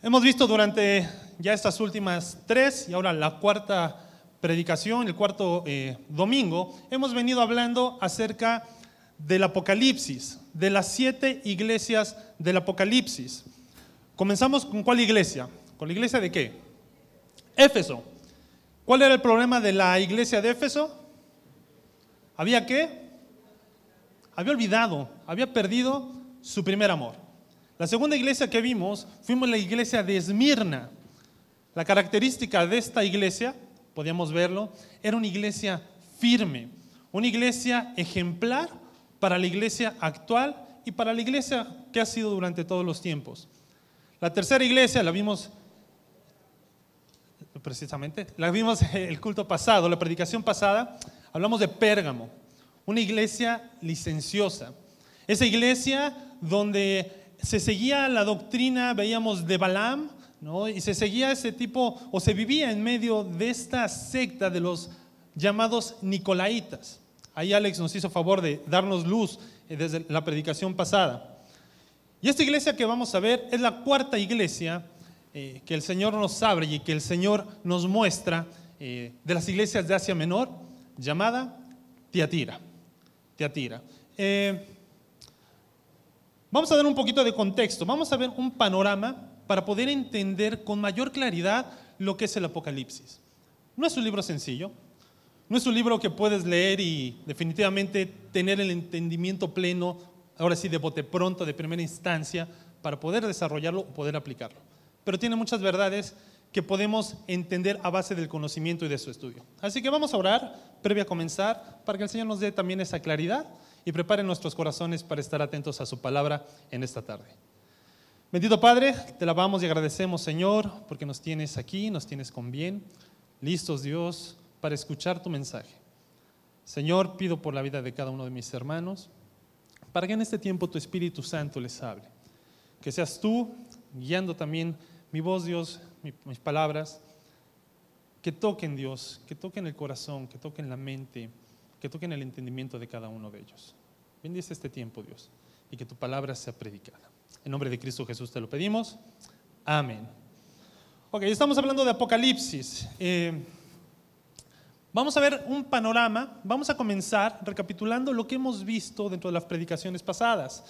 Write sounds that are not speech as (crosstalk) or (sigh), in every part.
Hemos visto durante ya estas últimas tres y ahora la cuarta predicación, el cuarto eh, domingo, hemos venido hablando acerca del Apocalipsis, de las siete iglesias del Apocalipsis. Comenzamos con cuál iglesia? ¿Con la iglesia de qué? Éfeso. ¿Cuál era el problema de la iglesia de Éfeso? ¿Había qué? Había olvidado, había perdido su primer amor. La segunda iglesia que vimos fuimos la iglesia de Esmirna. La característica de esta iglesia, podíamos verlo, era una iglesia firme, una iglesia ejemplar para la iglesia actual y para la iglesia que ha sido durante todos los tiempos. La tercera iglesia la vimos precisamente, la vimos (laughs) el culto pasado, la predicación pasada, hablamos de Pérgamo, una iglesia licenciosa. Esa iglesia donde se seguía la doctrina, veíamos, de Balaam, ¿no? y se seguía ese tipo, o se vivía en medio de esta secta de los llamados Nicolaitas. Ahí Alex nos hizo favor de darnos luz eh, desde la predicación pasada. Y esta iglesia que vamos a ver es la cuarta iglesia eh, que el Señor nos abre y que el Señor nos muestra eh, de las iglesias de Asia Menor, llamada Tiatira. Tiatira. Vamos a dar un poquito de contexto, vamos a ver un panorama para poder entender con mayor claridad lo que es el Apocalipsis. No es un libro sencillo, no es un libro que puedes leer y definitivamente tener el entendimiento pleno, ahora sí de bote pronto, de primera instancia, para poder desarrollarlo o poder aplicarlo. Pero tiene muchas verdades que podemos entender a base del conocimiento y de su estudio. Así que vamos a orar, previo a comenzar, para que el Señor nos dé también esa claridad y prepare nuestros corazones para estar atentos a su palabra en esta tarde. Bendito Padre, te alabamos y agradecemos, Señor, porque nos tienes aquí, nos tienes con bien, listos, Dios, para escuchar tu mensaje. Señor, pido por la vida de cada uno de mis hermanos, para que en este tiempo tu Espíritu Santo les hable. Que seas tú guiando también mi voz, Dios, mis palabras, que toquen, Dios, que toquen el corazón, que toquen la mente, que toquen el entendimiento de cada uno de ellos. Bendice este tiempo, Dios, y que tu palabra sea predicada. En nombre de Cristo Jesús te lo pedimos. Amén. Ok, estamos hablando de Apocalipsis. Eh, vamos a ver un panorama. Vamos a comenzar recapitulando lo que hemos visto dentro de las predicaciones pasadas.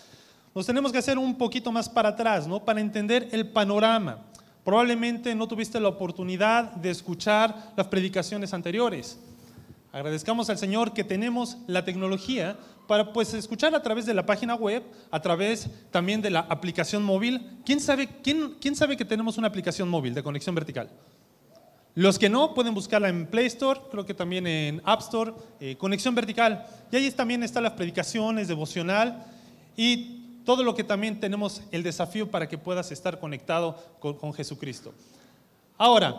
Nos tenemos que hacer un poquito más para atrás, ¿no? Para entender el panorama. Probablemente no tuviste la oportunidad de escuchar las predicaciones anteriores. Agradezcamos al Señor que tenemos la tecnología para pues escuchar a través de la página web, a través también de la aplicación móvil. ¿Quién sabe, quién, quién sabe que tenemos una aplicación móvil de conexión vertical? Los que no pueden buscarla en Play Store, creo que también en App Store, eh, conexión vertical. Y ahí también están las predicaciones, devocional y todo lo que también tenemos el desafío para que puedas estar conectado con, con Jesucristo. Ahora,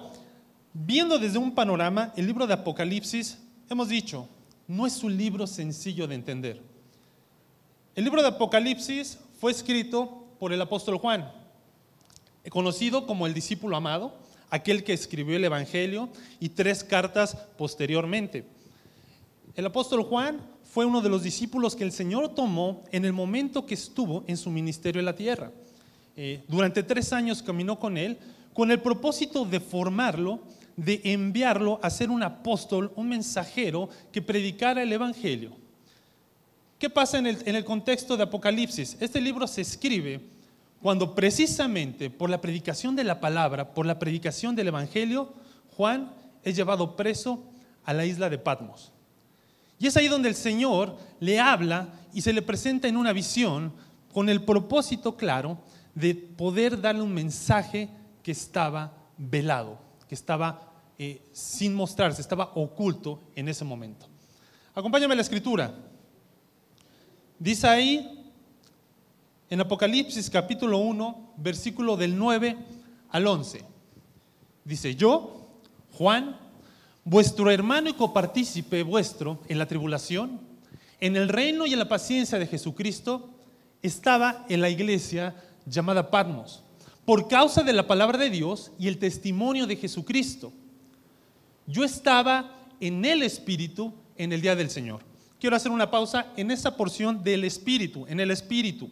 viendo desde un panorama, el libro de Apocalipsis hemos dicho, no es un libro sencillo de entender. El libro de Apocalipsis fue escrito por el apóstol Juan, conocido como el discípulo amado, aquel que escribió el Evangelio y tres cartas posteriormente. El apóstol Juan fue uno de los discípulos que el Señor tomó en el momento que estuvo en su ministerio en la tierra. Eh, durante tres años caminó con él con el propósito de formarlo de enviarlo a ser un apóstol, un mensajero que predicara el Evangelio. ¿Qué pasa en el, contexto de Apocalipsis? Este libro se escribe cuando precisamente por la predicación de la palabra, por la predicación del Evangelio, Juan es llevado preso a la isla de Patmos. Y es ahí donde el Señor le habla y se le presenta en una visión con el propósito claro de poder darle un mensaje que estaba velado, que estaba eh, sin mostrarse, estaba oculto en ese momento. Acompáñame a la escritura. Dice ahí en Apocalipsis capítulo 1, versículo del 9 al 11. Dice, yo, Juan, vuestro hermano y copartícipe vuestro en la tribulación, en el reino y en la paciencia de Jesucristo, estaba en la iglesia llamada Patmos, por causa de la palabra de Dios y el testimonio de Jesucristo yo estaba en el Espíritu en el día del Señor. Quiero hacer una pausa en esa porción del Espíritu, en el Espíritu.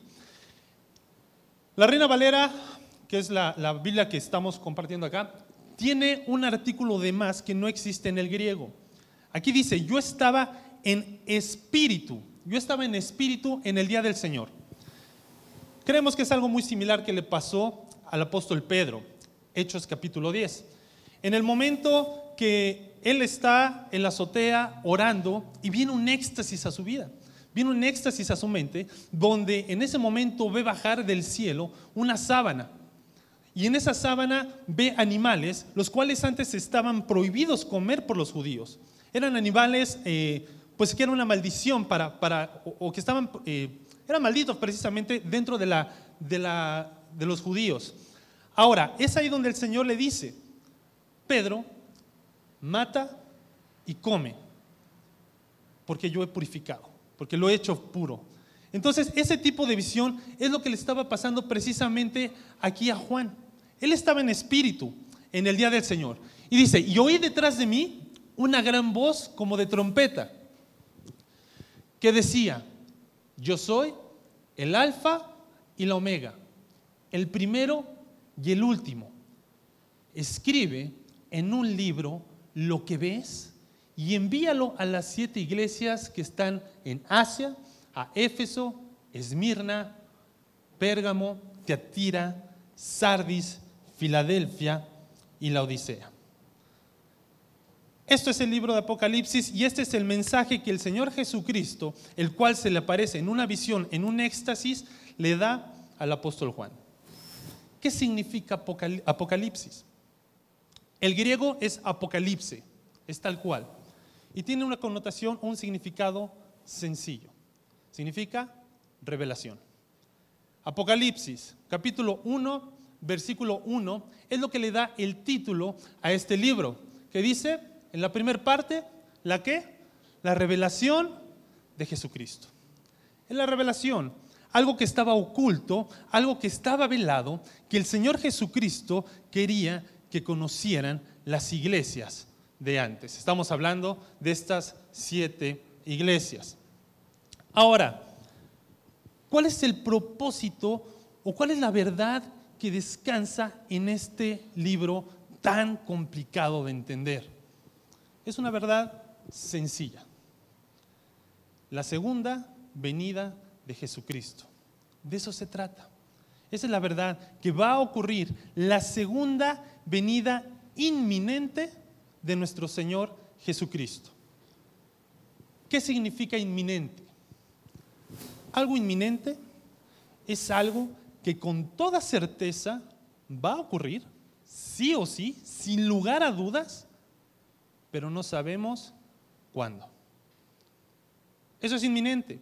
La Reina Valera que es la, Biblia que estamos compartiendo acá, tiene un artículo de más que no existe en el griego. Aquí dice, yo estaba en espíritu, yo estaba en espíritu en el día del Señor. Creemos que es algo muy similar que le pasó al apóstol Pedro, Hechos capítulo 10. En el momento que él está en la azotea orando y viene un éxtasis a su vida, viene un éxtasis a su mente, donde en ese momento ve bajar del cielo una sábana. Y en esa sábana ve animales, los cuales antes estaban prohibidos comer por los judíos. Eran animales, eh, pues que era una maldición para, para o, que estaban, eh, eran malditos precisamente dentro de, la, de, la, de los judíos. Ahora, es ahí donde el Señor le dice, Pedro, mata y come, porque yo he purificado, porque lo he hecho puro. Entonces, ese tipo de visión es lo que le estaba pasando precisamente aquí a Juan. Él estaba en espíritu en el día del Señor. Y dice, y oí detrás de mí una gran voz como de trompeta, que decía, yo soy el alfa y la omega, el primero y el último. Escribe en un libro lo que ves y envíalo a las siete iglesias que están en Asia, a Éfeso, Esmirna, Pérgamo, Teatira, Sardis, Filadelfia y la Odisea. Esto es el libro de Apocalipsis y este es el mensaje que el Señor Jesucristo, el cual se le aparece en una visión, en un éxtasis, le da al apóstol Juan. ¿Qué significa Apocalipsis? El griego es apocalipse, es tal cual. Y tiene una connotación, un significado sencillo. Significa revelación. Apocalipsis, capítulo 1, versículo 1, es lo que le da el título a este libro, que dice en la primera parte, ¿la qué? La revelación de Jesucristo. Es la revelación, algo que estaba oculto, algo que estaba velado, que el Señor Jesucristo quería que conocieran las iglesias de antes. Estamos hablando de estas siete iglesias. Ahora, ¿cuál es el propósito o cuál es la verdad que descansa en este libro tan complicado de entender? Es una verdad sencilla. La segunda venida de Jesucristo. De eso se trata. Esa es la verdad que va a ocurrir. La segunda venida inminente de nuestro Señor Jesucristo. ¿Qué significa inminente? Algo inminente es algo que con toda certeza va a ocurrir, sí o sí, sin lugar a dudas, pero no sabemos cuándo. Eso es inminente.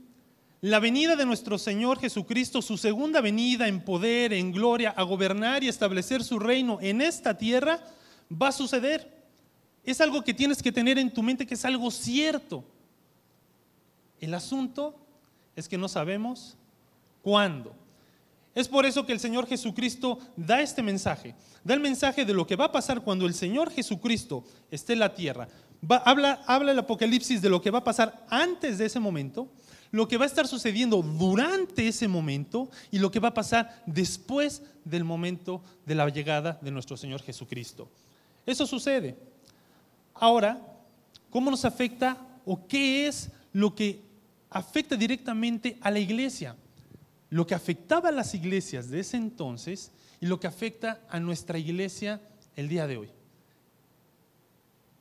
La venida de nuestro Señor Jesucristo, su segunda venida en poder, en gloria, a gobernar y establecer su reino en esta tierra, va a suceder. Es algo que tienes que tener en tu mente, que es algo cierto. El asunto es que no sabemos cuándo. Es por eso que el Señor Jesucristo da este mensaje. Da el mensaje de lo que va a pasar cuando el Señor Jesucristo esté en la tierra. habla, el Apocalipsis de lo que va a pasar antes de ese momento lo que va a estar sucediendo durante ese momento y lo que va a pasar después del momento de la llegada de nuestro Señor Jesucristo. Eso sucede. Ahora, ¿cómo nos afecta o qué es lo que afecta directamente a la iglesia? Lo que afectaba a las iglesias de ese entonces y lo que afecta a nuestra iglesia el día de hoy.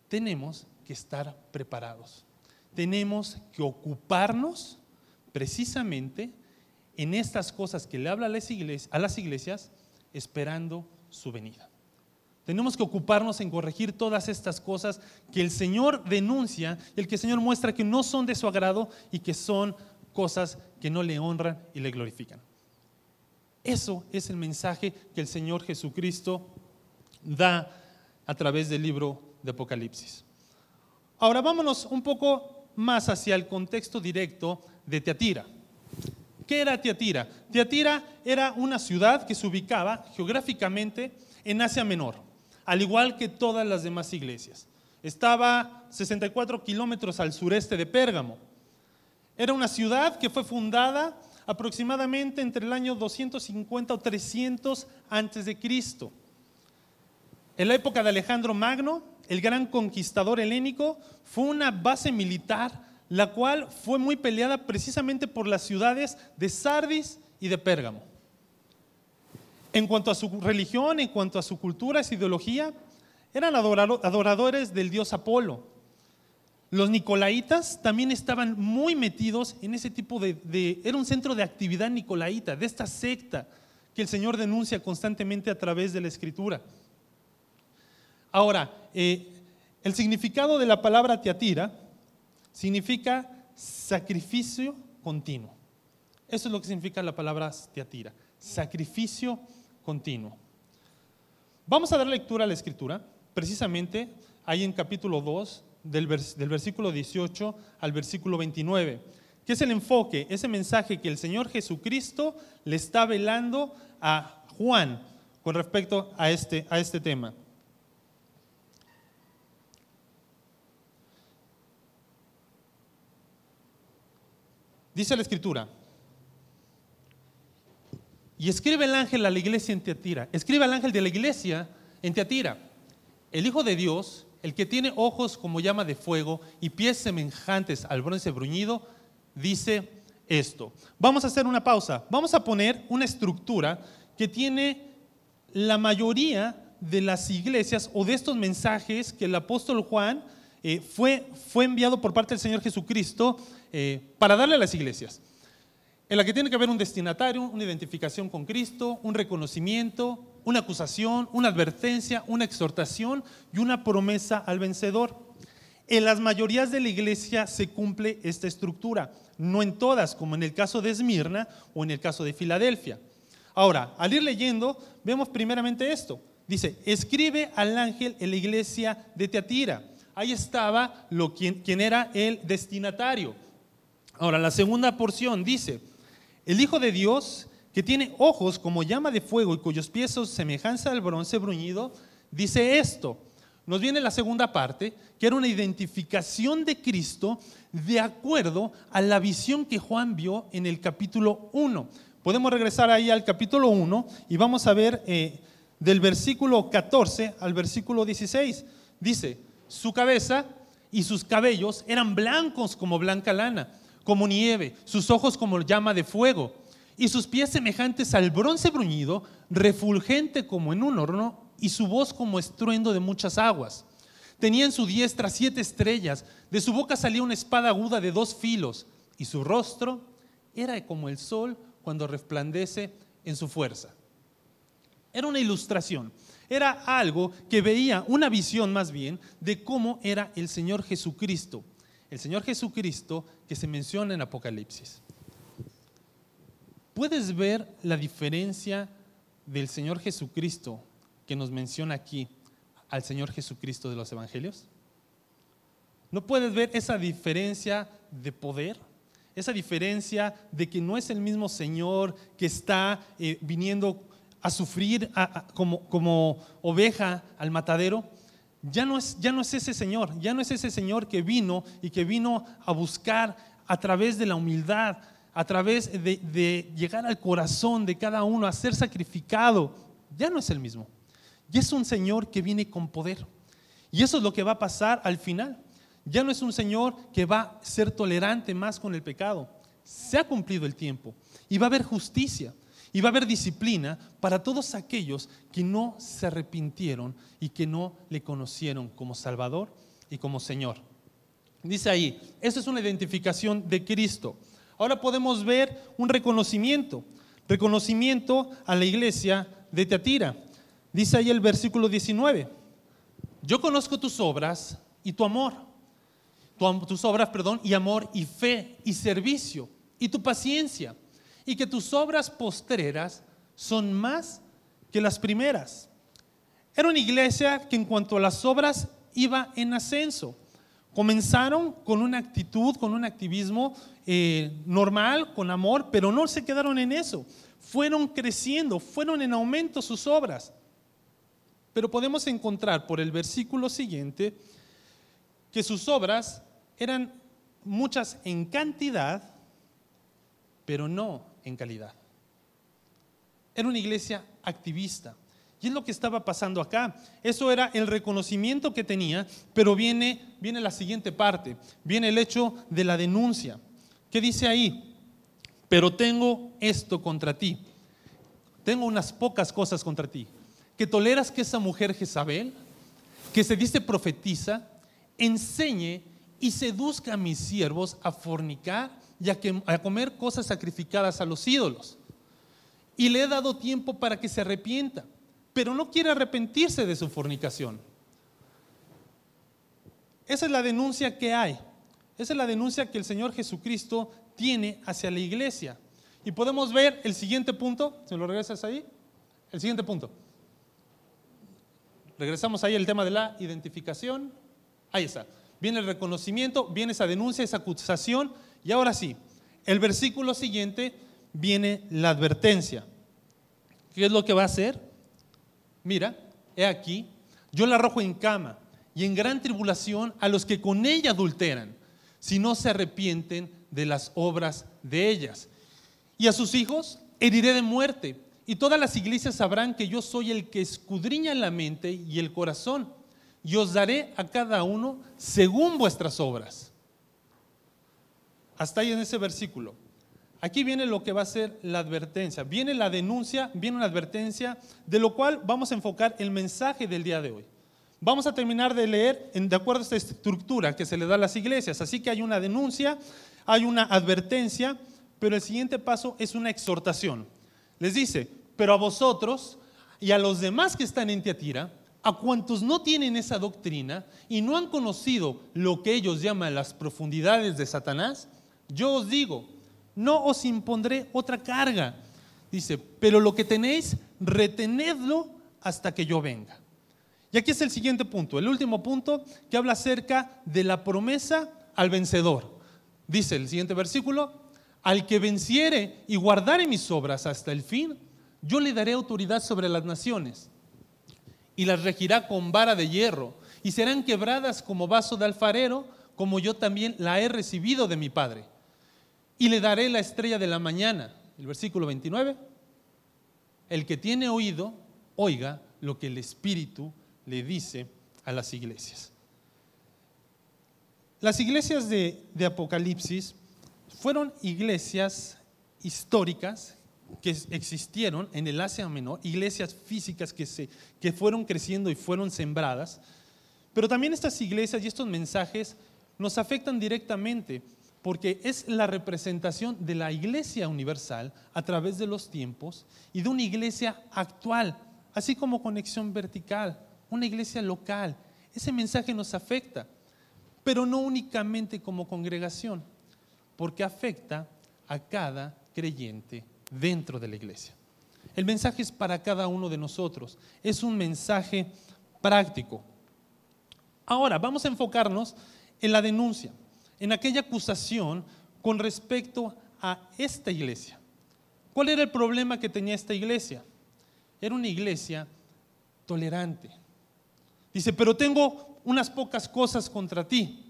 Tenemos que estar preparados tenemos que ocuparnos precisamente en estas cosas que le habla a las, iglesias, esperando su venida. Tenemos que ocuparnos en corregir todas estas cosas que el Señor denuncia y el que el Señor muestra que no son de su agrado y que son cosas que no le honran y le glorifican. Eso es el mensaje que el Señor Jesucristo da a través del libro de Apocalipsis. Ahora vámonos un poco más hacia el contexto directo de Teatira. ¿Qué era Teatira? Teatira era una ciudad que se ubicaba geográficamente en Asia Menor, al igual que todas las demás iglesias. Estaba 64 kilómetros al sureste de Pérgamo. Era una ciudad que fue fundada aproximadamente entre el año 250 o 300 antes de Cristo. En la época de Alejandro Magno, el gran conquistador helénico, fue una base militar la cual fue muy peleada precisamente por las ciudades de Sardis y de Pérgamo. En cuanto a su religión, en cuanto a su cultura, su ideología, eran adoradores del dios Apolo. Los nicolaitas también estaban muy metidos en ese tipo de, Era un centro de actividad nicolaita, de esta secta que el Señor denuncia constantemente a través de la Escritura. Ahora, eh, el significado de la palabra teatira significa sacrificio continuo. Eso es lo que significa la palabra teatira, sacrificio continuo. Vamos a dar lectura a la escritura, precisamente ahí en capítulo 2, del, del versículo 18 al versículo 29, que es el enfoque, ese mensaje que el Señor Jesucristo le está velando a Juan con respecto a este, a este tema. Dice la escritura. Y escribe el ángel a la iglesia en Teatira. Escribe al ángel de la iglesia en Teatira. El Hijo de Dios, el que tiene ojos como llama de fuego y pies semejantes al bronce bruñido, dice esto. Vamos a hacer una pausa. Vamos a poner una estructura que tiene la mayoría de las iglesias o de estos mensajes que el apóstol Juan eh, fue, fue enviado por parte del Señor Jesucristo eh, para darle a las iglesias, en la que tiene que haber un destinatario, una identificación con Cristo, un reconocimiento, una acusación, una advertencia, una exhortación y una promesa al vencedor. En las mayorías de la iglesia se cumple esta estructura, no en todas, como en el caso de Esmirna o en el caso de Filadelfia. Ahora, al ir leyendo, vemos primeramente esto. Dice, escribe al ángel en la iglesia de Teatira. Ahí estaba lo, quien, quien era el destinatario. Ahora, la segunda porción dice, el Hijo de Dios, que tiene ojos como llama de fuego y cuyos pies son semejanza al bronce bruñido, dice esto. Nos viene la segunda parte, que era una identificación de Cristo de acuerdo a la visión que Juan vio en el capítulo 1. Podemos regresar ahí al capítulo 1 y vamos a ver eh, del versículo 14 al versículo 16. Dice, su cabeza y sus cabellos eran blancos como blanca lana como nieve, sus ojos como llama de fuego, y sus pies semejantes al bronce bruñido, refulgente como en un horno, y su voz como estruendo de muchas aguas. Tenía en su diestra siete estrellas, de su boca salía una espada aguda de dos filos, y su rostro era como el sol cuando resplandece en su fuerza. Era una ilustración, era algo que veía, una visión más bien, de cómo era el Señor Jesucristo el Señor Jesucristo que se menciona en Apocalipsis. ¿Puedes ver la diferencia del Señor Jesucristo que nos menciona aquí al Señor Jesucristo de los Evangelios? ¿No puedes ver esa diferencia de poder? Esa diferencia de que no es el mismo Señor que está eh, viniendo a sufrir como, como oveja al matadero, ya no, es, ya no es ese Señor, ya no es ese Señor que vino y que vino a buscar a través de la humildad, a través de, de llegar al corazón de cada uno, a ser sacrificado. Ya no es el mismo. Ya es un Señor que viene con poder. Y eso es lo que va a pasar al final. Ya no es un Señor que va a ser tolerante más con el pecado. Se ha cumplido el tiempo y va a haber justicia. Y va a haber disciplina para todos aquellos que no se arrepintieron y que no le conocieron como Salvador y como Señor. Dice ahí, eso es una identificación de Cristo. Ahora podemos ver un reconocimiento, reconocimiento a la iglesia de Teatira. Dice ahí el versículo 19, yo conozco tus obras y tu amor, tus obras, perdón, y amor y fe y servicio y tu paciencia y que tus obras postreras son más que las primeras. Era una iglesia que en cuanto a las obras iba en ascenso. Comenzaron con una actitud, con un activismo eh, normal, con amor, pero no se quedaron en eso. Fueron creciendo, fueron en aumento sus obras. Pero podemos encontrar por el versículo siguiente que sus obras eran muchas en cantidad, pero no en calidad. Era una iglesia activista. Y es lo que estaba pasando acá. Eso era el reconocimiento que tenía, pero viene, viene la siguiente parte. Viene el hecho de la denuncia. ¿Qué dice ahí? Pero tengo esto contra ti. Tengo unas pocas cosas contra ti. Que toleras que esa mujer Jezabel, que se dice profetiza, enseñe y seduzca a mis siervos a fornicar y a, comer cosas sacrificadas a los ídolos. Y le he dado tiempo para que se arrepienta, pero no quiere arrepentirse de su fornicación. Esa es la denuncia que hay. Esa es la denuncia que el Señor Jesucristo tiene hacia la iglesia. Y podemos ver el siguiente punto, ¿se lo regresas ahí? El siguiente punto. Regresamos ahí al tema de la identificación. Ahí está. Viene el reconocimiento, viene esa denuncia, esa acusación. Y ahora sí, el versículo siguiente viene la advertencia. ¿Qué es lo que va a hacer? Mira, he aquí, yo la arrojo en cama y en gran tribulación a los que con ella adulteran, si no se arrepienten de las obras de ellas. Y a sus hijos heriré de muerte, y todas las iglesias sabrán que yo soy el que escudriña la mente y el corazón, y os daré a cada uno según vuestras obras. Hasta ahí en ese versículo. Aquí viene lo que va a ser la advertencia. Viene la denuncia, viene una advertencia, de lo cual vamos a enfocar el mensaje del día de hoy. Vamos a terminar de leer de acuerdo a esta estructura que se le da a las iglesias. Así que hay una denuncia, hay una advertencia, pero el siguiente paso es una exhortación. Les dice, pero a vosotros y a los demás que están en Tiatira, a cuantos no tienen esa doctrina y no han conocido lo que ellos llaman las profundidades de Satanás, yo os digo, no os impondré otra carga. Dice, pero lo que tenéis, retenedlo hasta que yo venga. Y aquí es el siguiente punto, el último punto que habla acerca de la promesa al vencedor. Dice el siguiente versículo, al que venciere y guardare mis obras hasta el fin, yo le daré autoridad sobre las naciones y las regirá con vara de hierro y serán quebradas como vaso de alfarero, como yo también la he recibido de mi Padre y le daré la estrella de la mañana. El versículo 29. El que tiene oído, oiga lo que el Espíritu le dice a las iglesias. Las iglesias de, Apocalipsis fueron iglesias históricas que existieron en el Asia Menor, iglesias físicas que, se, que fueron creciendo y fueron sembradas, pero también estas iglesias y estos mensajes nos afectan directamente porque es la representación de la iglesia universal a través de los tiempos y de una iglesia actual, así como conexión vertical, una iglesia local. Ese mensaje nos afecta, pero no únicamente como congregación, porque afecta a cada creyente dentro de la iglesia. El mensaje es para cada uno de nosotros, es un mensaje práctico. Ahora, vamos a enfocarnos en la denuncia en aquella acusación con respecto a esta iglesia. ¿Cuál era el problema que tenía esta iglesia? Era una iglesia tolerante. Dice, pero tengo unas pocas cosas contra ti.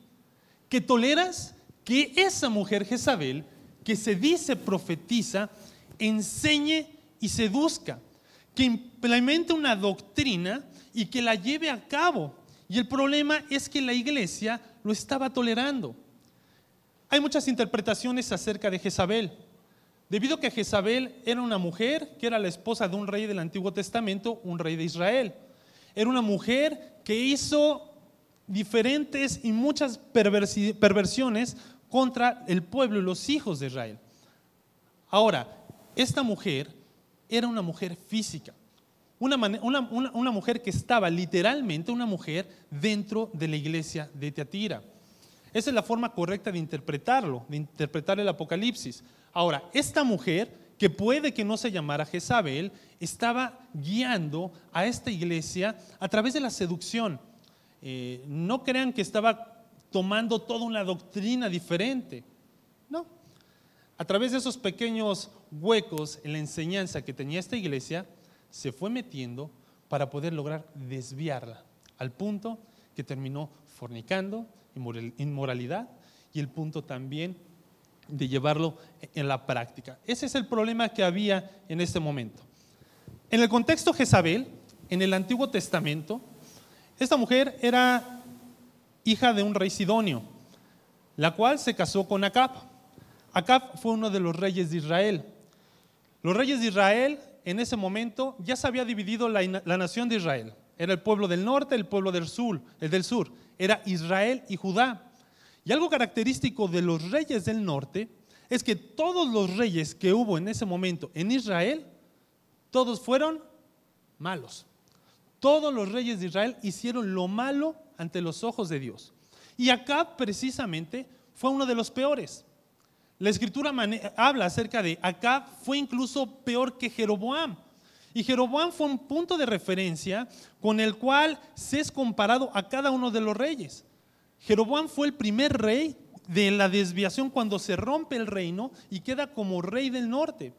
Que toleras que esa mujer Jezabel, que se dice profetiza, enseñe y seduzca, que implemente una doctrina y que la lleve a cabo. Y el problema es que la iglesia lo estaba tolerando. Hay muchas interpretaciones acerca de Jezabel. Debido a que Jezabel era una mujer que era la esposa de un rey del Antiguo Testamento, un rey de Israel. Era una mujer que hizo diferentes y muchas perversiones contra el pueblo y los hijos de Israel. Ahora, esta mujer era una mujer física, una, mujer que estaba literalmente, una mujer dentro de la iglesia de Teatira. Esa es la forma correcta de interpretarlo, de interpretar el Apocalipsis. Ahora, esta mujer, que puede que no se llamara Jezabel, estaba guiando a esta iglesia a través de la seducción. Eh, no crean que estaba tomando toda una doctrina diferente. No. A través de esos pequeños huecos en la enseñanza que tenía esta iglesia, se fue metiendo para poder lograr desviarla, al punto que terminó fornicando, inmoralidad y el punto también de llevarlo en la práctica. Ese es el problema que había en este momento. En el contexto Jezabel, en el Antiguo Testamento, esta mujer era hija de un rey sidonio, la cual se casó con Acab. Acab fue uno de los reyes de Israel. Los reyes de Israel en ese momento ya se había dividido la, la nación de Israel. Era el pueblo del norte, el pueblo del sur, el del sur. Era Israel y Judá. Y algo característico de los reyes del norte es que todos los reyes que hubo en ese momento en Israel, todos fueron malos. Todos los reyes de Israel hicieron lo malo ante los ojos de Dios. Y Acab precisamente fue uno de los peores. La escritura habla acerca de Acab fue incluso peor que Jeroboam. Y Jeroboam fue un punto de referencia con el cual se es comparado a cada uno de los reyes. Jeroboam fue el primer rey de la desviación cuando se rompe el reino y queda como rey del norte.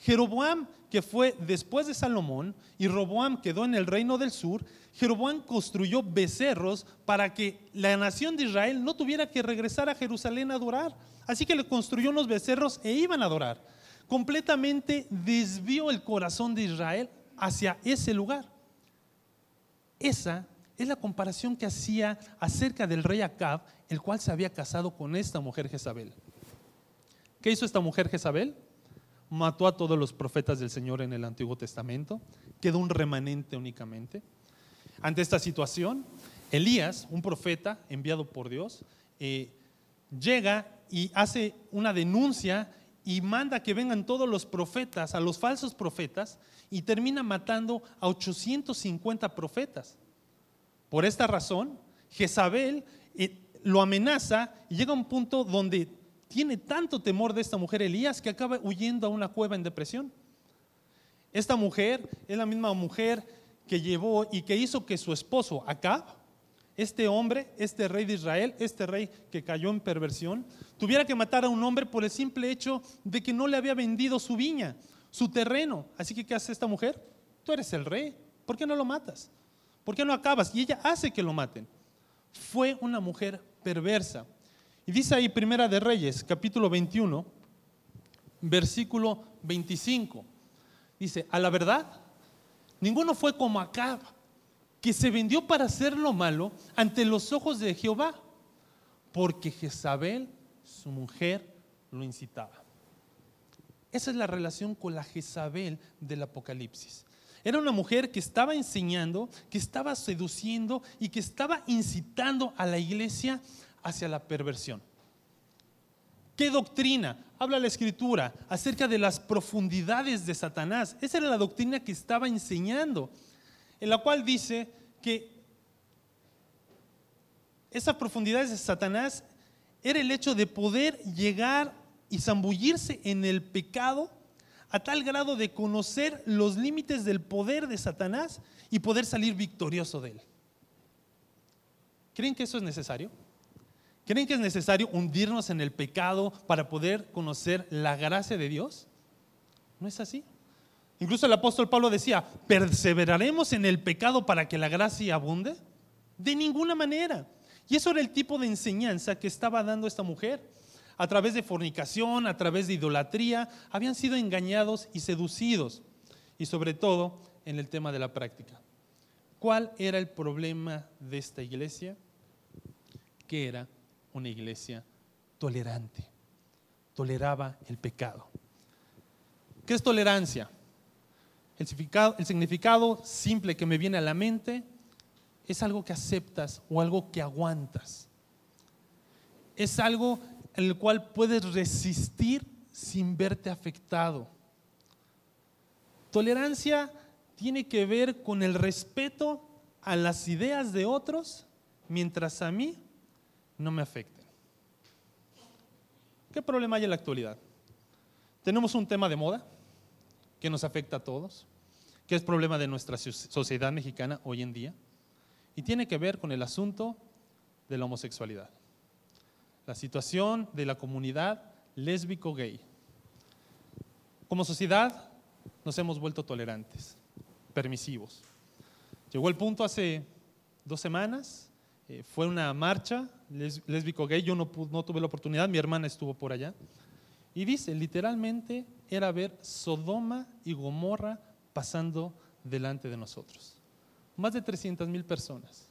Jeroboam, que fue después de Salomón, y Roboam quedó en el reino del sur, Jeroboam construyó becerros para que la nación de Israel no tuviera que regresar a Jerusalén a adorar. Así que le construyó unos becerros e iban a adorar. Completamente desvió el corazón de Israel hacia ese lugar. Esa es la comparación que hacía acerca del rey Acab, el cual se había casado con esta mujer Jezabel. ¿Qué hizo esta mujer Jezabel? Mató a todos los profetas del Señor en el Antiguo Testamento, quedó un remanente únicamente. Ante esta situación, Elías, un profeta enviado por Dios, eh, llega y hace una denuncia y manda que vengan todos los profetas, a los falsos profetas, y termina matando a 850 profetas. Por esta razón, Jezabel eh, lo amenaza y llega a un punto donde tiene tanto temor de esta mujer Elías que acaba huyendo a una cueva en depresión. Esta mujer es la misma mujer que llevó y que hizo que su esposo Acab, este hombre, este rey de Israel, este rey que cayó en perversión, tuviera que matar a un hombre por el simple hecho de que no le había vendido su viña, su terreno. Así que, ¿qué hace esta mujer? Tú eres el rey, ¿por qué no lo matas? ¿Por qué no acabas? Y ella hace que lo maten. Fue una mujer perversa. Y dice ahí Primera de Reyes, capítulo 21, versículo 25. Dice, a la verdad, ninguno fue como Acab, que se vendió para hacer lo malo ante los ojos de Jehová, porque Jezabel, su mujer, lo incitaba. Esa es la relación con la Jezabel del Apocalipsis. Era una mujer que estaba enseñando, que estaba seduciendo y que estaba incitando a la iglesia hacia la perversión. ¿Qué doctrina? Habla la escritura acerca de las profundidades de Satanás. Esa era la doctrina que estaba enseñando, en la cual dice que esas profundidades de Satanás era el hecho de poder llegar y zambullirse en el pecado a tal grado de conocer los límites del poder de Satanás y poder salir victorioso de él. ¿Creen que eso es necesario? ¿Creen que es necesario hundirnos en el pecado para poder conocer la gracia de Dios? ¿No es así? Incluso el apóstol Pablo decía, ¿perseveraremos en el pecado para que la gracia abunde? De ninguna manera. Y eso era el tipo de enseñanza que estaba dando esta mujer a través de fornicación, a través de idolatría, habían sido engañados y seducidos, y sobre todo en el tema de la práctica. ¿Cuál era el problema de esta iglesia? Que era una iglesia tolerante, toleraba el pecado. ¿Qué es tolerancia? El significado, simple que me viene a la mente es algo que aceptas o algo que aguantas. Es algo el cual puedes resistir sin verte afectado. Tolerancia tiene que ver con el respeto a las ideas de otros mientras a mí no me afecten. ¿Qué problema hay en la actualidad? Tenemos un tema de moda que nos afecta a todos, que es problema de nuestra sociedad mexicana hoy en día, y tiene que ver con el asunto de la homosexualidad la situación de la comunidad lésbico-gay. Como sociedad nos hemos vuelto tolerantes, permisivos. Llegó el punto hace dos semanas, eh, fue una marcha lésbico-gay, yo no, no tuve la oportunidad, mi hermana estuvo por allá, Y dice, literalmente era ver Sodoma y Gomorra pasando delante de nosotros. Más de 300 mil personas.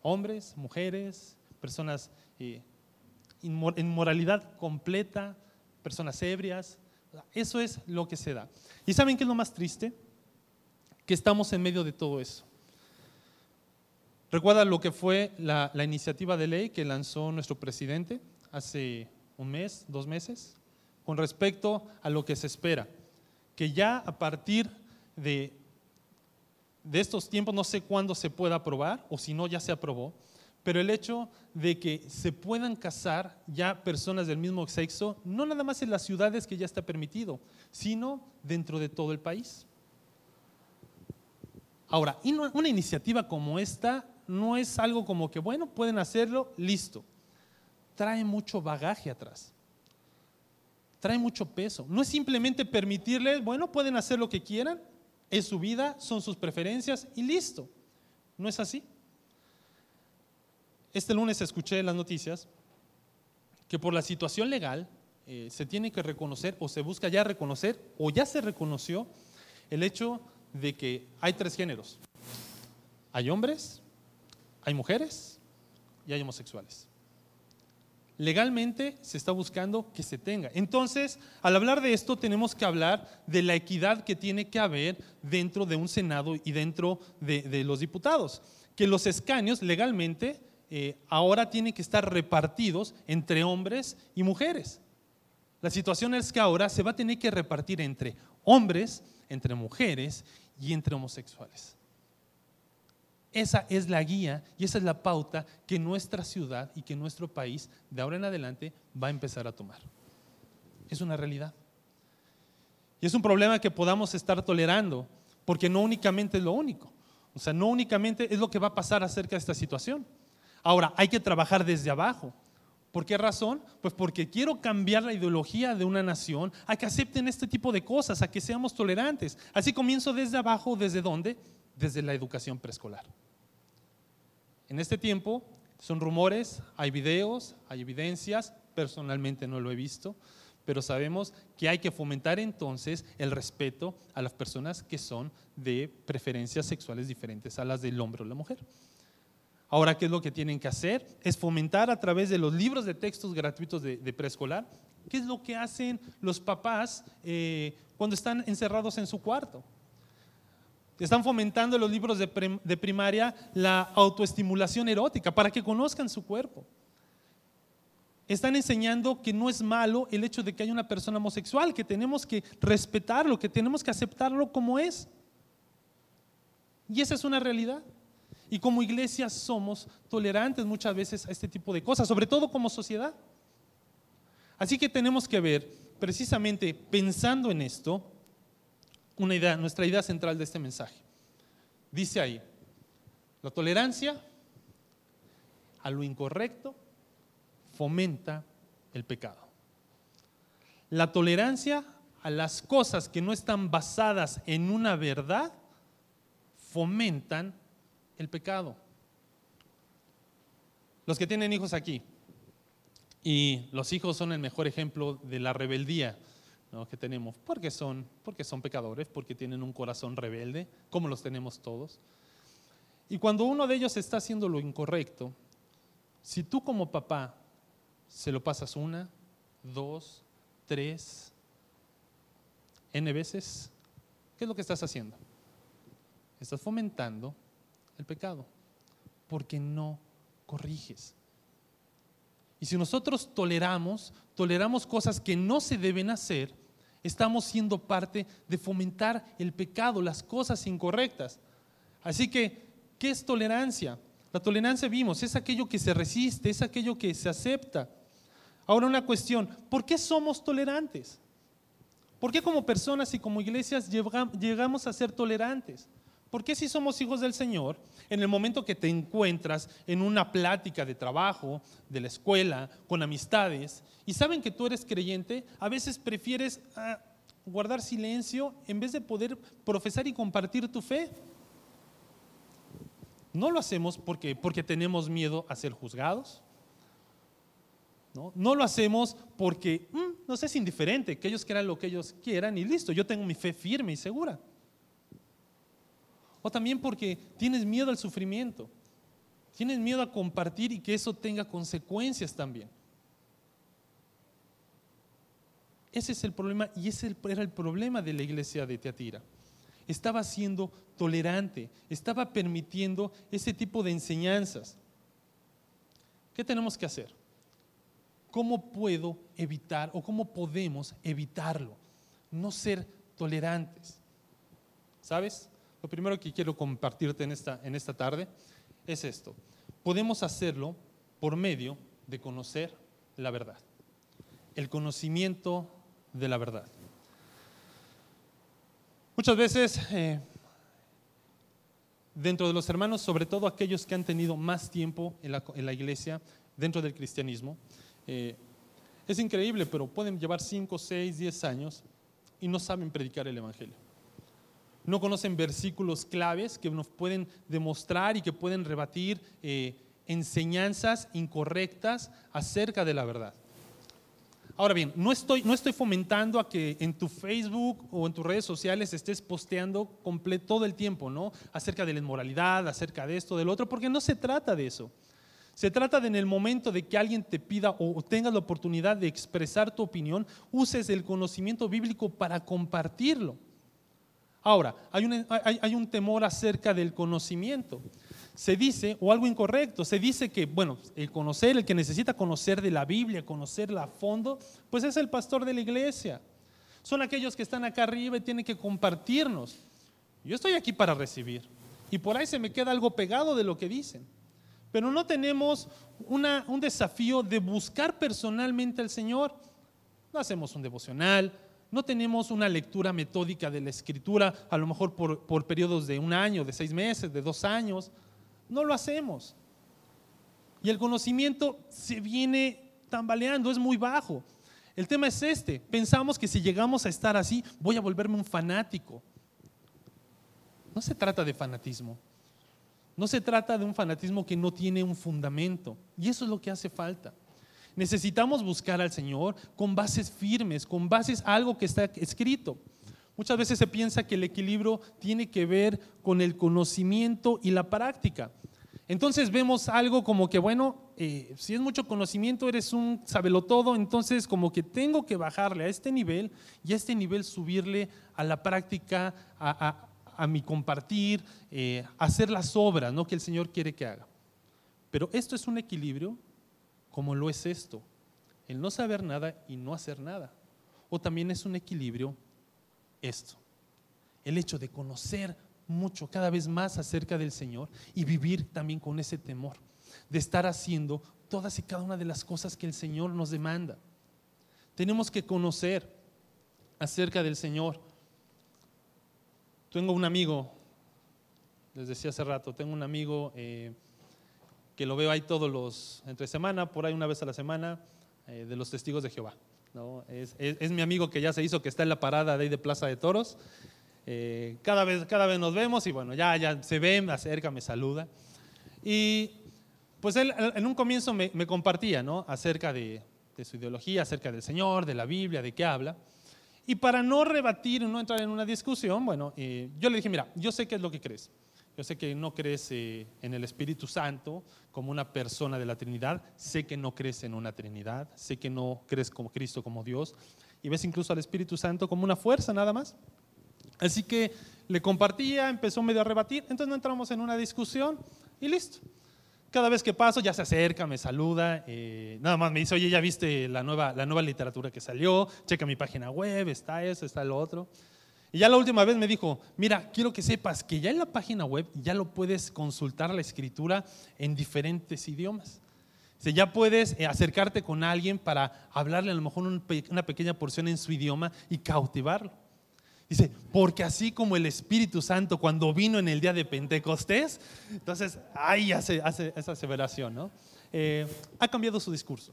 Hombres, mujeres, personas eh, en moralidad completa, personas ebrias. Eso es lo que se da. ¿Y saben qué es lo más triste? Que estamos en medio de todo eso. Recuerda lo que fue la, la iniciativa de ley que lanzó nuestro presidente hace un mes, dos meses, con respecto a lo que se espera, que ya a partir de, de estos tiempos, no sé cuándo se pueda aprobar, o si no, ya se aprobó, pero el hecho de que se puedan casar ya personas del mismo sexo, no nada más en las ciudades que ya está permitido, sino dentro de todo el país. Ahora, una iniciativa como esta no es algo como que, bueno, pueden hacerlo, listo trae mucho bagaje atrás. Trae mucho peso. No es simplemente permitirles, bueno, pueden hacer lo que quieran, es su vida, son sus preferencias y listo. No es así. Este lunes escuché en las noticias que por la situación legal eh, se tiene que reconocer o se busca ya reconocer o ya se reconoció el hecho de que hay tres géneros. Hay hombres, hay mujeres y hay homosexuales. Legalmente se está buscando que se tenga. Entonces, al hablar de esto, tenemos que hablar de la equidad que tiene que haber dentro de un Senado y dentro de, los diputados. Que los escaños legalmente eh, ahora tienen que estar repartidos entre hombres y mujeres. La situación es que ahora se va a tener que repartir entre hombres, entre mujeres y entre homosexuales. Esa es la guía y esa es la pauta que nuestra ciudad y que nuestro país de ahora en adelante va a empezar a tomar. Es una realidad. Y es un problema que podamos estar tolerando, porque no únicamente es lo único. O sea, no únicamente es lo que va a pasar acerca de esta situación. Ahora, hay que trabajar desde abajo. ¿Por qué razón? Pues porque quiero cambiar la ideología de una nación a que acepten este tipo de cosas, a que seamos tolerantes. Así comienzo desde abajo, ¿desde dónde? Desde la educación preescolar. En este tiempo son rumores, hay videos, hay evidencias, personalmente no lo he visto, pero sabemos que hay que fomentar entonces el respeto a las personas que son de preferencias sexuales diferentes a las del hombre o la mujer. Ahora, ¿qué es lo que tienen que hacer? Es fomentar a través de los libros de textos gratuitos de, preescolar. ¿Qué es lo que hacen los papás eh, cuando están encerrados en su cuarto? Están fomentando en los libros de, primaria la autoestimulación erótica para que conozcan su cuerpo. Están enseñando que no es malo el hecho de que haya una persona homosexual, que tenemos que respetarlo, que tenemos que aceptarlo como es. Y esa es una realidad. Y como iglesia somos tolerantes muchas veces a este tipo de cosas, sobre todo como sociedad. Así que tenemos que ver, precisamente pensando en esto, una idea, nuestra idea central de este mensaje. Dice ahí, la tolerancia a lo incorrecto fomenta el pecado. La tolerancia a las cosas que no están basadas en una verdad fomentan el pecado. Los que tienen hijos aquí, y los hijos son el mejor ejemplo de la rebeldía que tenemos, porque son, porque son pecadores, porque tienen un corazón rebelde, como los tenemos todos. Y cuando uno de ellos está haciendo lo incorrecto, si tú como papá se lo pasas una, dos, tres, n veces, ¿qué es lo que estás haciendo? Estás fomentando el pecado, porque no corriges. Y si nosotros toleramos, toleramos cosas que no se deben hacer, estamos siendo parte de fomentar el pecado, las cosas incorrectas. Así que, ¿qué es tolerancia? La tolerancia vimos, es aquello que se resiste, es aquello que se acepta. Ahora una cuestión, ¿por qué somos tolerantes? ¿Por qué como personas y como iglesias llegamos a ser tolerantes? ¿Por qué si somos hijos del Señor, en el momento que te encuentras en una plática de trabajo, de la escuela, con amistades, y saben que tú eres creyente, a veces prefieres ah, guardar silencio en vez de poder profesar y compartir tu fe? No lo hacemos porque, porque tenemos miedo a ser juzgados. No, no lo hacemos porque mm, nos es indiferente, que ellos quieran lo que ellos quieran y listo, yo tengo mi fe firme y segura. O también porque tienes miedo al sufrimiento, tienes miedo a compartir y que eso tenga consecuencias también. Ese es el problema y ese era el problema de la iglesia de Teatira. Estaba siendo tolerante, estaba permitiendo ese tipo de enseñanzas. ¿Qué tenemos que hacer? ¿Cómo puedo evitar o cómo podemos evitarlo? No ser tolerantes. ¿Sabes? Lo primero que quiero compartirte en esta, en esta tarde es esto. Podemos hacerlo por medio de conocer la verdad. El conocimiento de la verdad. Muchas veces eh, dentro de los hermanos, sobre todo aquellos que han tenido más tiempo en la, iglesia, dentro del cristianismo, eh, es increíble, pero pueden llevar 5, 6, 10 años y no saben predicar el Evangelio. No conocen versículos claves que nos pueden demostrar y que pueden rebatir eh, enseñanzas incorrectas acerca de la verdad. Ahora bien, no estoy, no estoy fomentando a que en tu Facebook o en tus redes sociales estés posteando completo todo el tiempo, ¿no? Acerca de la inmoralidad, acerca de esto, del otro, porque no se trata de eso. Se trata de en el momento de que alguien te pida o tengas la oportunidad de expresar tu opinión, uses el conocimiento bíblico para compartirlo. Ahora, hay un, temor acerca del conocimiento se dice, o algo incorrecto, se dice que, bueno, el conocer, el que necesita conocer de la Biblia, conocerla a fondo, pues es el pastor de la iglesia. Son aquellos que están acá arriba y tienen que compartirnos. Yo estoy aquí para recibir. Y por ahí se me queda algo pegado de lo que dicen. Pero no tenemos un desafío de buscar personalmente al Señor. No hacemos un devocional, no tenemos una lectura metódica de la escritura, a lo mejor por, periodos de un año, de seis meses, de dos años. No lo hacemos. Y el conocimiento se viene tambaleando, es muy bajo. El tema es este. Pensamos que si llegamos a estar así, voy a volverme un fanático. No se trata de fanatismo. No se trata de un fanatismo que no tiene un fundamento. Y eso es lo que hace falta. Necesitamos buscar al Señor con bases firmes, con bases algo que está escrito. Muchas veces se piensa que el equilibrio tiene que ver con el conocimiento y la práctica. Entonces vemos algo como que, bueno, eh, si es mucho conocimiento, eres un todo, entonces como que tengo que bajarle a este nivel y a este nivel subirle a la práctica, a, mi compartir, eh, hacer las obras ¿no? que el Señor quiere que haga. Pero esto es un equilibrio como lo es esto, el no saber nada y no hacer nada. O también es un equilibrio esto. El hecho de conocer mucho, cada vez más acerca del Señor y vivir también con ese temor, de estar haciendo todas y cada una de las cosas que el Señor nos demanda. Tenemos que conocer acerca del Señor. Tengo un amigo, les decía hace rato, tengo un amigo eh, que lo veo ahí todos los, entre semana, por ahí una vez a la semana, eh, de los testigos de Jehová. Es, mi amigo que ya se hizo, que está en la parada de ahí de Plaza de Toros. Eh, cada, vez, cada vez nos vemos y bueno, ya, ya se ve, me acerca, me saluda. Y pues él en un comienzo me, compartía ¿no? acerca de, su ideología, acerca del Señor, de la Biblia, de qué habla. Y para no rebatir, no entrar en una discusión, bueno, eh, yo le dije, mira, yo sé qué es lo que crees. Yo sé que no crees eh, en el Espíritu Santo como una persona de la Trinidad, sé que no crees en una Trinidad, sé que no crees como Cristo como Dios y ves incluso al Espíritu Santo como una fuerza nada más. Así que le compartía, empezó medio a rebatir, entonces no entramos en una discusión y listo. Cada vez que paso ya se acerca, me saluda, eh, nada más me dice, oye, ya viste la nueva, la nueva literatura que salió, checa mi página web, está eso, está lo otro. Y ya la última vez me dijo, mira, quiero que sepas que ya en la página web ya lo puedes consultar la escritura en diferentes idiomas. O ya puedes eh, acercarte con alguien para hablarle a lo mejor una pequeña porción en su idioma y cautivarlo. Dice, porque así como el Espíritu Santo cuando vino en el día de Pentecostés, entonces ahí hace, hace esa aseveración, ¿no? Eh, ha cambiado su discurso.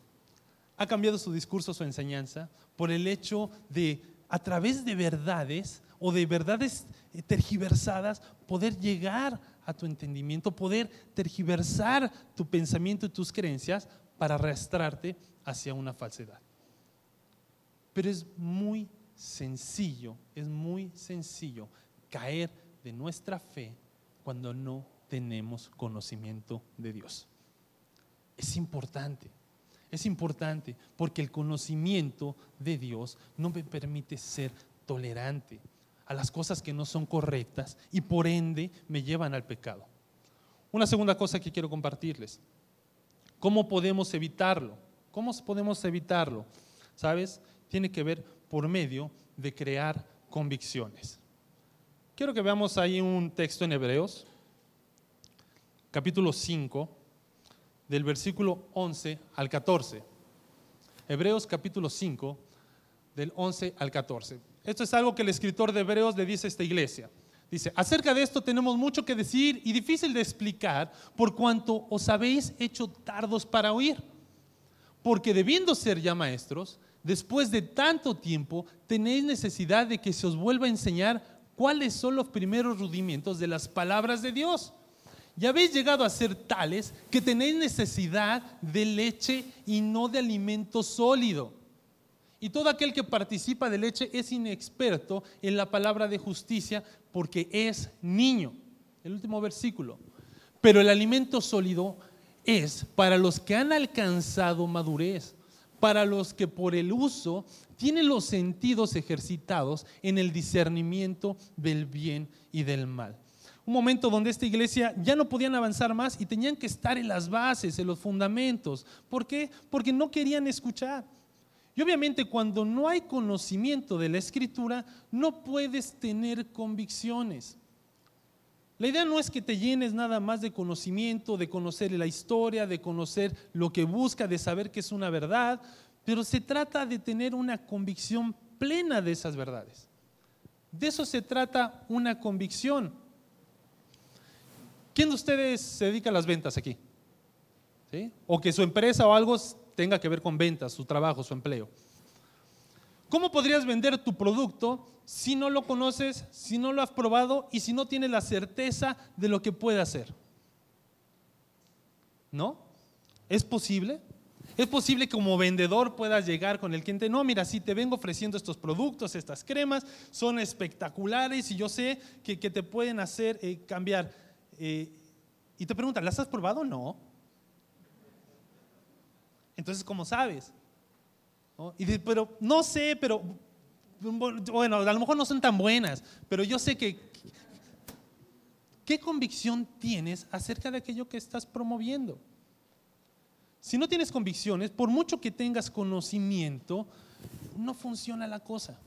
Ha cambiado su discurso, su enseñanza, por el hecho de, a través de verdades, o de verdades eh, tergiversadas, poder llegar a tu entendimiento, poder tergiversar tu pensamiento y tus creencias para arrastrarte hacia una falsedad. Pero es muy sencillo, es muy sencillo caer de nuestra fe cuando no tenemos conocimiento de Dios. Es importante, es importante porque el conocimiento de Dios no me permite ser tolerante a las cosas que no son correctas y por ende me llevan al pecado. Una segunda cosa que quiero compartirles. ¿Cómo podemos evitarlo? ¿Cómo podemos evitarlo? ¿Sabes? Tiene que ver por medio de crear convicciones. Quiero que veamos ahí un texto en Hebreos, capítulo 5, del versículo 11 al 14. Hebreos capítulo 5, del 11 al 14. Esto es algo que el escritor de Hebreos le dice a esta iglesia. Dice, acerca de esto tenemos mucho que decir y difícil de explicar por cuanto os habéis hecho tardos para oír. Porque debiendo ser ya maestros, después de tanto tiempo tenéis necesidad de que se os vuelva a enseñar cuáles son los primeros rudimentos de las palabras de Dios. Ya habéis llegado a ser tales que tenéis necesidad de leche y no de alimento sólido y todo aquel que participa de leche es inexperto en la palabra de justicia porque es niño. El último versículo. Pero el alimento sólido es para los que han alcanzado madurez, para los que por el uso tienen los sentidos ejercitados en el discernimiento del bien y del mal. Un momento donde esta iglesia ya no podían avanzar más y tenían que estar en las bases, en los fundamentos. ¿Por qué? Porque no querían escuchar. Y obviamente cuando no hay conocimiento de la escritura, no puedes tener convicciones. La idea no es que te llenes nada más de conocimiento, de conocer la historia, de conocer lo que busca, de saber que es una verdad, pero se trata de tener una convicción plena de esas verdades. De eso se trata una convicción. ¿Quién de ustedes se dedica a las ventas aquí? O que su empresa o algo tenga que ver con ventas, su trabajo, su empleo. ¿Cómo podrías vender tu producto si no lo conoces, si no lo has probado y si no tienes la certeza de lo que puede hacer? ¿No? ¿Es posible? ¿Es posible que como vendedor puedas llegar con el cliente? No, mira, si te vengo ofreciendo estos productos, estas cremas, son espectaculares y yo sé que, te pueden hacer eh, cambiar. Eh, y te preguntan, ¿las has probado? No. Entonces, ¿cómo sabes? Y dice, pero no sé, pero bueno, a lo mejor no son tan buenas, pero yo sé que... ¿Qué convicción tienes acerca de aquello que estás promoviendo? Si no tienes convicciones, por mucho que tengas conocimiento, no funciona la cosa.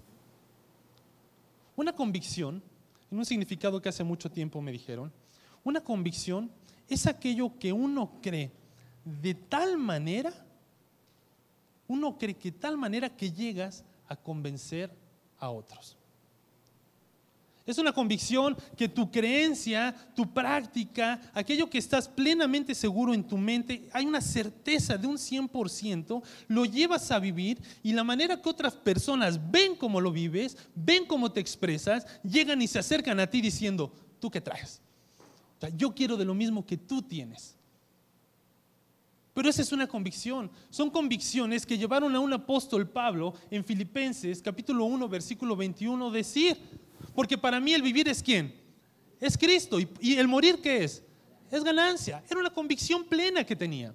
Una convicción, en un significado que hace mucho tiempo me dijeron, una convicción es aquello que uno cree de tal manera uno cree que de tal manera que llegas a convencer a otros. Es una convicción que tu creencia, tu práctica, aquello que estás plenamente seguro en tu mente, hay una certeza de un 100%, lo llevas a vivir y la manera que otras personas ven cómo lo vives, ven cómo te expresas, llegan y se acercan a ti diciendo, ¿tú qué traes? yo quiero de lo mismo que tú tienes. Pero esa es una convicción. Son convicciones que llevaron a un apóstol Pablo en Filipenses capítulo 1 versículo 21 decir, porque para mí el vivir es quién? Es Cristo. ¿Y, el morir qué es? Es ganancia. Era una convicción plena que tenía.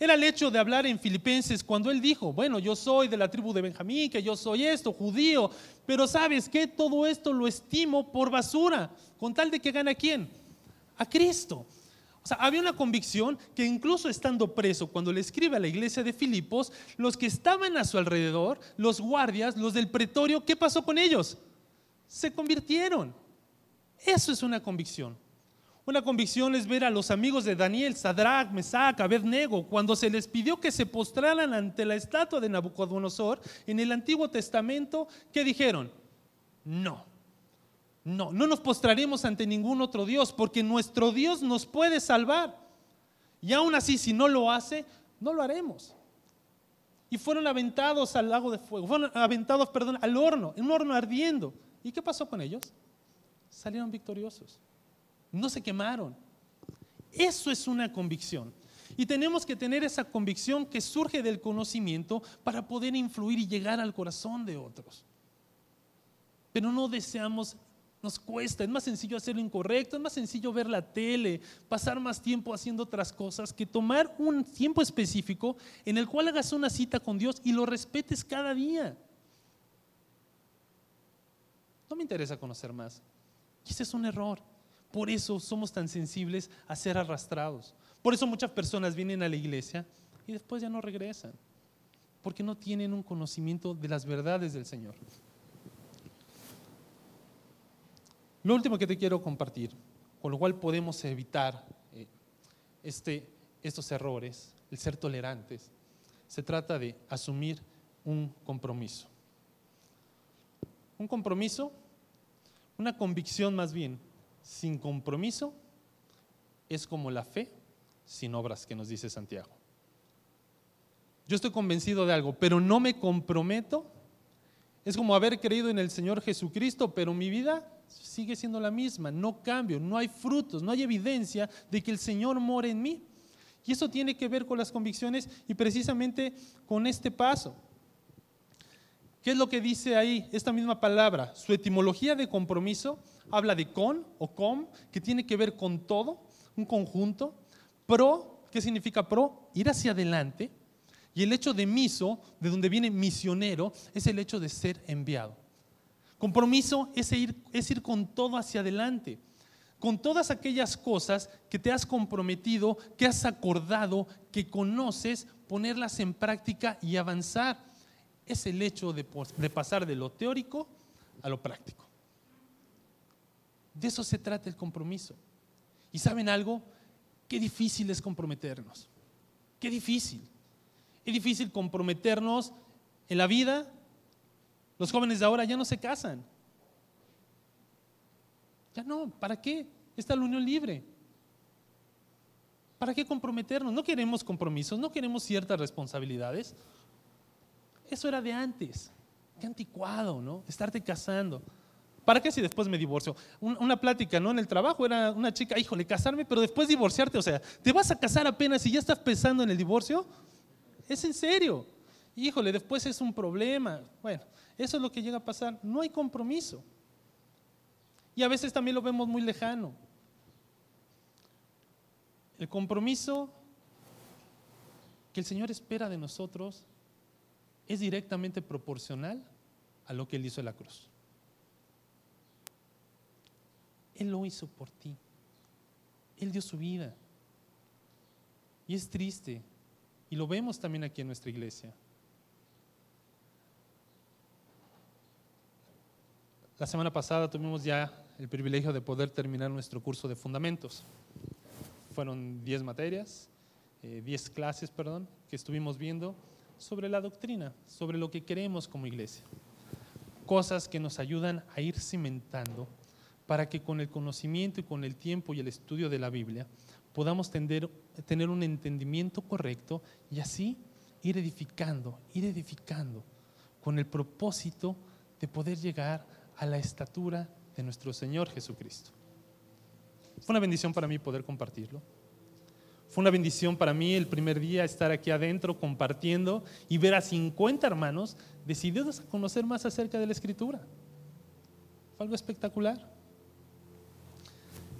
Era el hecho de hablar en Filipenses cuando él dijo, bueno, yo soy de la tribu de Benjamín, que yo soy esto, judío, pero sabes que todo esto lo estimo por basura, con tal de que gane a quién? A Cristo. O sea, había una convicción que incluso estando preso, cuando le escribe a la iglesia de Filipos, los que estaban a su alrededor, los guardias, los del pretorio, ¿qué pasó con ellos? Se convirtieron. Eso es una convicción. Una convicción es ver a los amigos de Daniel, Sadrach, Mesach, Abednego, cuando se les pidió que se postraran ante la estatua de Nabucodonosor en el Antiguo Testamento, ¿qué dijeron? No. No, no nos postraremos ante ningún otro Dios, porque nuestro Dios nos puede salvar. Y aún así, si no lo hace, no lo haremos. Y fueron aventados al lago de fuego, fueron aventados, perdón, al horno, en un horno ardiendo. ¿Y qué pasó con ellos? Salieron victoriosos. No se quemaron. Eso es una convicción. Y tenemos que tener esa convicción que surge del conocimiento para poder influir y llegar al corazón de otros. Pero no deseamos, nos cuesta, es más sencillo hacer lo incorrecto, es más sencillo ver la tele, pasar más tiempo haciendo otras cosas que tomar un tiempo específico en el cual hagas una cita con Dios y lo respetes cada día. No me interesa conocer más. Y ese es un error. Por eso somos tan sensibles a ser arrastrados. Por eso muchas personas vienen a la iglesia y después ya no regresan. Porque no tienen un conocimiento de las verdades del Señor. Lo último que te quiero compartir, con lo cual podemos evitar eh, este, estos errores, el ser tolerantes, se trata de asumir un compromiso. Un compromiso, una convicción más bien, sin compromiso es como la fe sin obras que nos dice Santiago. Yo estoy convencido de algo, pero no me comprometo. Es como haber creído en el Señor Jesucristo, pero mi vida sigue siendo la misma, no cambio, no hay frutos, no hay evidencia de que el Señor mora en mí. Y eso tiene que ver con las convicciones y precisamente con este paso. ¿Qué es lo que dice ahí esta misma palabra? Su etimología de compromiso habla de con o com, que tiene que ver con todo, un conjunto. Pro, ¿qué significa pro? Ir hacia adelante. Y el hecho de miso, de donde viene misionero, es el hecho de ser enviado. Compromiso es ir, es ir con todo hacia adelante, con todas aquellas cosas que te has comprometido, que has acordado, que conoces, ponerlas en práctica y avanzar es el hecho de, pasar de lo teórico a lo práctico. De eso se trata el compromiso. ¿Y saben algo? Qué difícil es comprometernos. Qué difícil. Es difícil comprometernos en la vida. Los jóvenes de ahora ya no se casan. Ya no, ¿para qué? Está la unión libre. ¿Para qué comprometernos? No queremos compromisos, no queremos ciertas responsabilidades. Eso era de antes. Qué anticuado, ¿no? Estarte casando. ¿Para qué si después me divorcio? Una plática, ¿no? En el trabajo era una chica, híjole, casarme, pero después divorciarte. O sea, ¿te vas a casar apenas y ya estás pensando en el divorcio? Es en serio. Híjole, después es un problema. Bueno, eso es lo que llega a pasar. No hay compromiso. Y a veces también lo vemos muy lejano. El compromiso que el Señor espera de nosotros es directamente proporcional a lo que Él hizo en la cruz. Él lo hizo por ti. Él dio su vida. Y es triste. Y lo vemos también aquí en nuestra iglesia. La semana pasada tuvimos ya el privilegio de poder terminar nuestro curso de fundamentos. Fueron 10 materias, 10 eh, clases, perdón, que estuvimos viendo sobre la doctrina, sobre lo que creemos como iglesia. Cosas que nos ayudan a ir cimentando para que con el conocimiento y con el tiempo y el estudio de la Biblia podamos tener, tener un entendimiento correcto y así ir edificando, ir edificando con el propósito de poder llegar a la estatura de nuestro Señor Jesucristo. Fue una bendición para mí poder compartirlo. Fue una bendición para mí el primer día estar aquí adentro compartiendo y ver a 50 hermanos decididos a conocer más acerca de la escritura. Fue algo espectacular.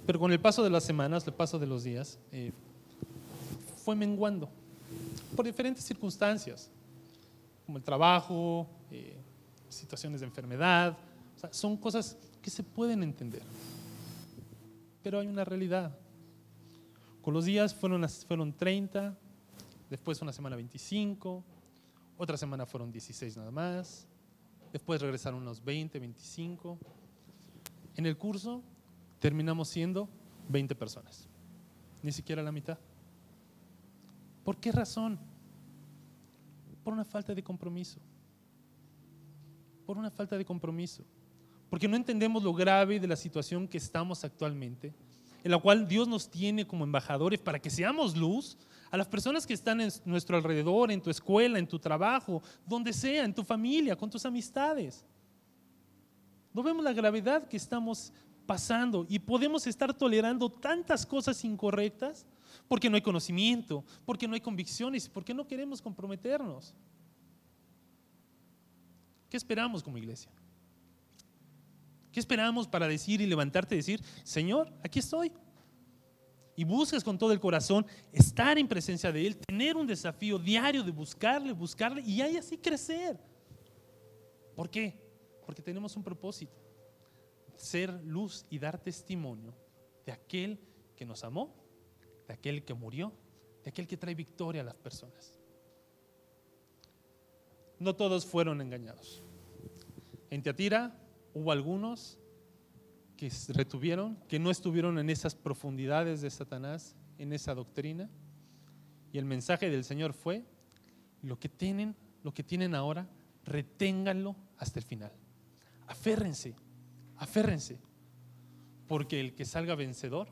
Pero con el paso de las semanas, el paso de los días, eh, fue menguando por diferentes circunstancias, como el trabajo, eh, situaciones de enfermedad. son cosas que se pueden entender. Pero hay una realidad con los días fueron, fueron 30, después una semana 25, otra semana fueron 16 nada más, después regresaron unos 20, 25. En el curso terminamos siendo 20 personas, ni siquiera la mitad. ¿Por qué razón? Por una falta de compromiso. Por una falta de compromiso. Porque no entendemos lo grave de la situación que estamos actualmente en la cual Dios nos tiene como embajadores para que seamos luz a las personas que están en nuestro alrededor, en tu escuela, en tu trabajo, donde sea, en tu familia, con tus amistades. No vemos la gravedad que estamos pasando y podemos estar tolerando tantas cosas incorrectas porque no hay conocimiento, porque no hay convicciones, porque no queremos comprometernos. ¿Qué esperamos como iglesia? ¿Qué esperamos para decir y levantarte y decir, Señor, aquí estoy? Y busques con todo el corazón estar en presencia de Él, tener un desafío diario de buscarle, buscarle y ahí así crecer. ¿Por qué? Porque tenemos un propósito, ser luz y dar testimonio de aquel que nos amó, de aquel que murió, de aquel que trae victoria a las personas. No todos fueron engañados. En Teatira hubo algunos que retuvieron, que no estuvieron en esas profundidades de Satanás, en esa doctrina. Y el mensaje del Señor fue, lo que tienen, lo que tienen ahora, reténganlo hasta el final. Aférrense, aférrense, porque el que salga vencedor,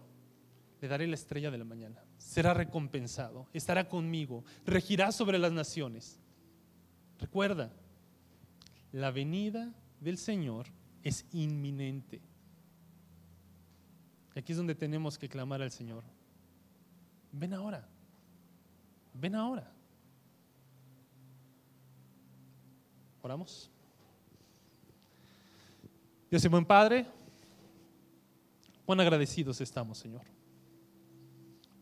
le daré la estrella de la mañana. Será recompensado, estará conmigo, regirá sobre las naciones. Recuerda, la venida del Señor es inminente. Aquí es donde tenemos que clamar al Señor. Ven ahora, ven ahora. Oramos. Dios y buen Padre, cuán agradecidos estamos, Señor.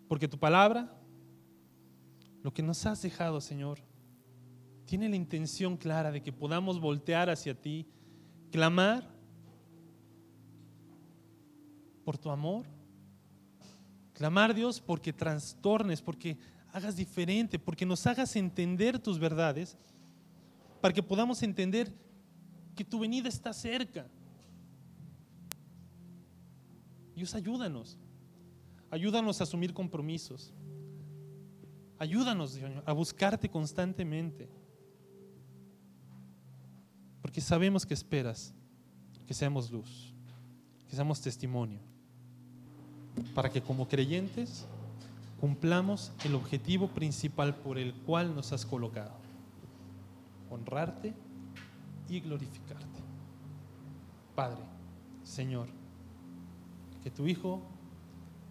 Porque tu palabra, lo que nos has dejado, Señor, tiene la intención clara de que podamos voltear hacia ti, clamar por tu amor, clamar Dios porque trastornes, porque hagas diferente, porque nos hagas entender tus verdades, para que podamos entender que tu venida está cerca. Dios, ayúdanos. Ayúdanos a asumir compromisos. Ayúdanos, Señor, a buscarte constantemente. Porque sabemos que esperas que seamos luz, que seamos testimonio, para que como creyentes cumplamos el objetivo principal por el cual nos has colocado, honrarte y glorificarte. Padre, Señor, que tu Hijo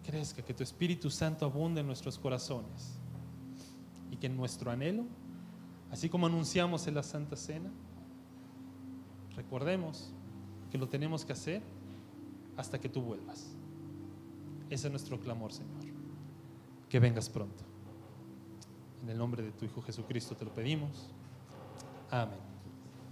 crezca, que tu Espíritu Santo abunde en nuestros corazones y que nuestro anhelo, así como anunciamos en la Santa Cena, Recordemos que lo tenemos que hacer hasta que tú vuelvas. Ese es nuestro clamor, Señor. Que vengas pronto. En el nombre de tu Hijo Jesucristo te lo pedimos. Amén.